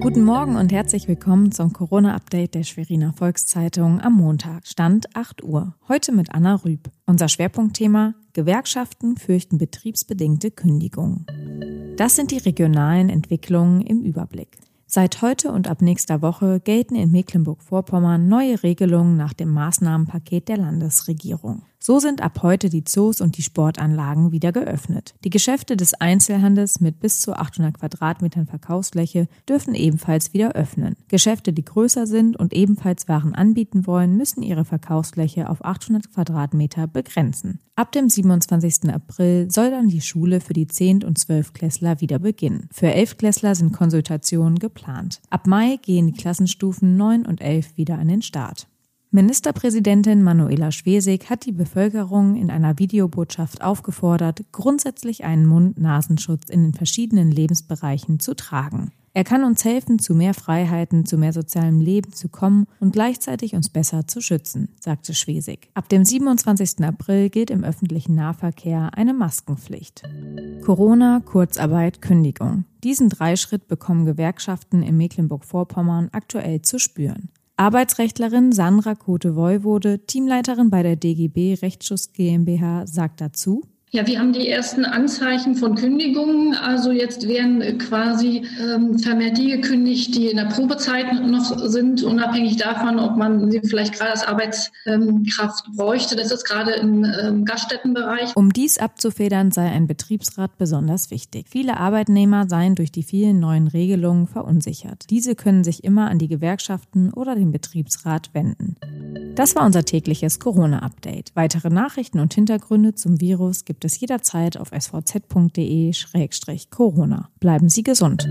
Guten Morgen und herzlich willkommen zum Corona-Update der Schweriner Volkszeitung am Montag, Stand 8 Uhr. Heute mit Anna Rüb. Unser Schwerpunktthema Gewerkschaften fürchten betriebsbedingte Kündigungen. Das sind die regionalen Entwicklungen im Überblick. Seit heute und ab nächster Woche gelten in Mecklenburg-Vorpommern neue Regelungen nach dem Maßnahmenpaket der Landesregierung. So sind ab heute die Zoos und die Sportanlagen wieder geöffnet. Die Geschäfte des Einzelhandels mit bis zu 800 Quadratmetern Verkaufsfläche dürfen ebenfalls wieder öffnen. Geschäfte, die größer sind und ebenfalls Waren anbieten wollen, müssen ihre Verkaufsfläche auf 800 Quadratmeter begrenzen. Ab dem 27. April soll dann die Schule für die 10. und 12. Klässler wieder beginnen. Für 11. Klässler sind Konsultationen geplant. Ab Mai gehen die Klassenstufen 9 und 11 wieder an den Start. Ministerpräsidentin Manuela Schwesig hat die Bevölkerung in einer Videobotschaft aufgefordert, grundsätzlich einen Mund-Nasenschutz in den verschiedenen Lebensbereichen zu tragen. Er kann uns helfen, zu mehr Freiheiten, zu mehr sozialem Leben zu kommen und gleichzeitig uns besser zu schützen, sagte Schwesig. Ab dem 27. April gilt im öffentlichen Nahverkehr eine Maskenpflicht. Corona, Kurzarbeit, Kündigung. Diesen Dreischritt bekommen Gewerkschaften in Mecklenburg-Vorpommern aktuell zu spüren. Arbeitsrechtlerin Sandra Kote-Woiwode, Teamleiterin bei der DGB Rechtsschutz GmbH, sagt dazu, ja, wir haben die ersten Anzeichen von Kündigungen. Also jetzt werden quasi ähm, vermehrt die gekündigt, die in der Probezeit noch sind, unabhängig davon, ob man sie vielleicht gerade als Arbeitskraft bräuchte. Das ist gerade im ähm, Gaststättenbereich. Um dies abzufedern, sei ein Betriebsrat besonders wichtig. Viele Arbeitnehmer seien durch die vielen neuen Regelungen verunsichert. Diese können sich immer an die Gewerkschaften oder den Betriebsrat wenden. Das war unser tägliches Corona-Update. Weitere Nachrichten und Hintergründe zum Virus gibt es jederzeit auf svz.de-corona. Bleiben Sie gesund.